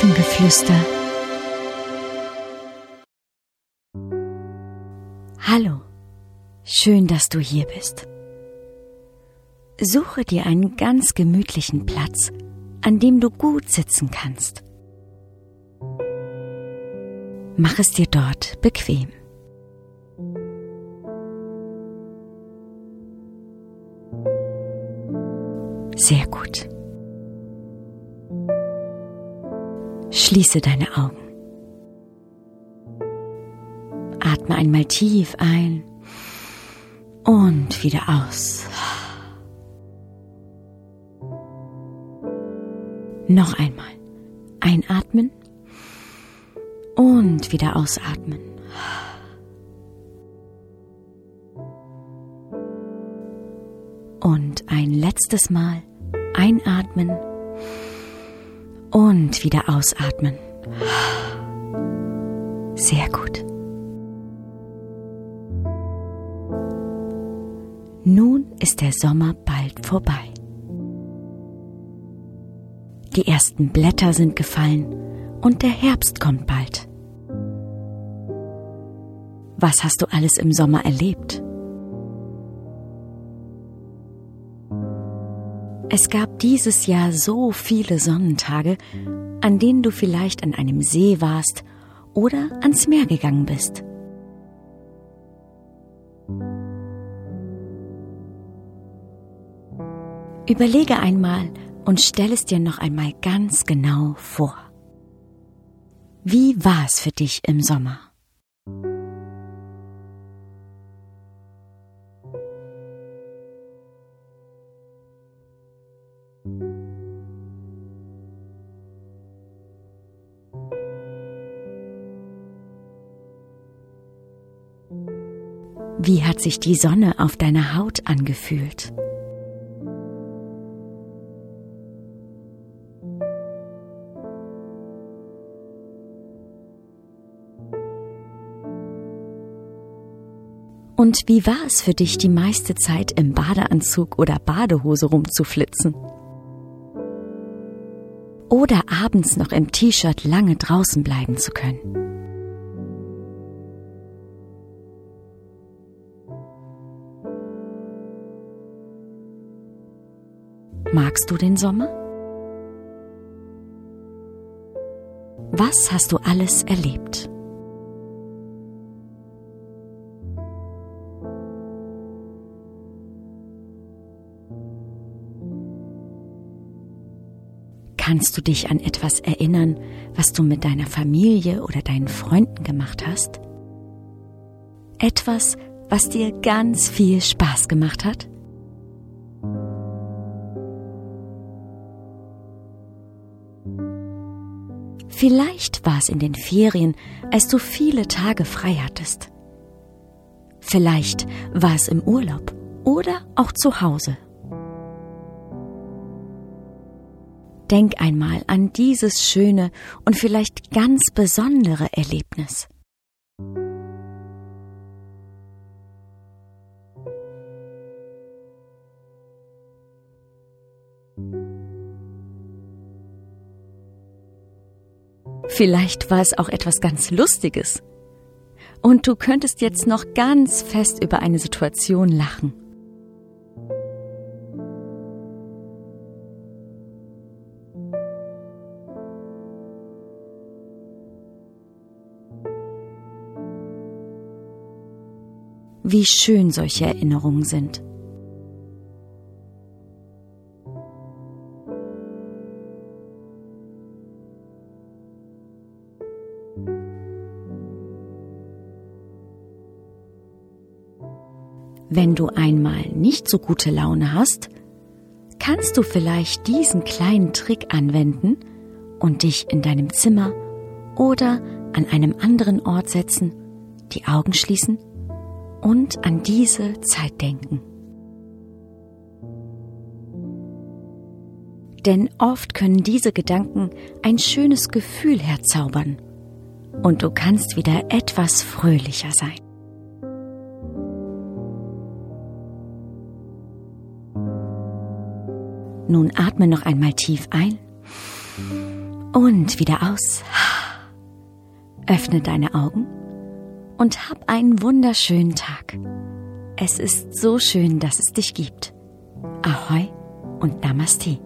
Elfengeflüster. Hallo, schön, dass du hier bist. Suche dir einen ganz gemütlichen Platz, an dem du gut sitzen kannst. Mach es dir dort bequem. Sehr gut. Schließe deine Augen. Atme einmal tief ein und wieder aus. Noch einmal. Einatmen und wieder ausatmen. Und ein letztes Mal einatmen und wieder ausatmen. Sehr gut. Nun ist der Sommer bald vorbei. Die ersten Blätter sind gefallen und der Herbst kommt bald. Was hast du alles im Sommer erlebt? Es gab dieses Jahr so viele Sonnentage, an denen du vielleicht an einem See warst oder ans Meer gegangen bist. Überlege einmal und stell es dir noch einmal ganz genau vor. Wie war es für dich im Sommer? Wie hat sich die Sonne auf deiner Haut angefühlt? Und wie war es für dich, die meiste Zeit im Badeanzug oder Badehose rumzuflitzen? Oder abends noch im T-Shirt lange draußen bleiben zu können? Magst du den Sommer? Was hast du alles erlebt? Kannst du dich an etwas erinnern, was du mit deiner Familie oder deinen Freunden gemacht hast? Etwas, was dir ganz viel Spaß gemacht hat? Vielleicht war es in den Ferien, als du viele Tage frei hattest. Vielleicht war es im Urlaub oder auch zu Hause. Denk einmal an dieses schöne und vielleicht ganz besondere Erlebnis. Vielleicht war es auch etwas ganz Lustiges. Und du könntest jetzt noch ganz fest über eine Situation lachen. Wie schön solche Erinnerungen sind. Wenn du einmal nicht so gute Laune hast, kannst du vielleicht diesen kleinen Trick anwenden und dich in deinem Zimmer oder an einem anderen Ort setzen, die Augen schließen und an diese Zeit denken. Denn oft können diese Gedanken ein schönes Gefühl herzaubern und du kannst wieder etwas fröhlicher sein. Nun atme noch einmal tief ein Und wieder aus. Öffne deine Augen und hab einen wunderschönen Tag. Es ist so schön, dass es dich gibt. Ahoi und Namaste.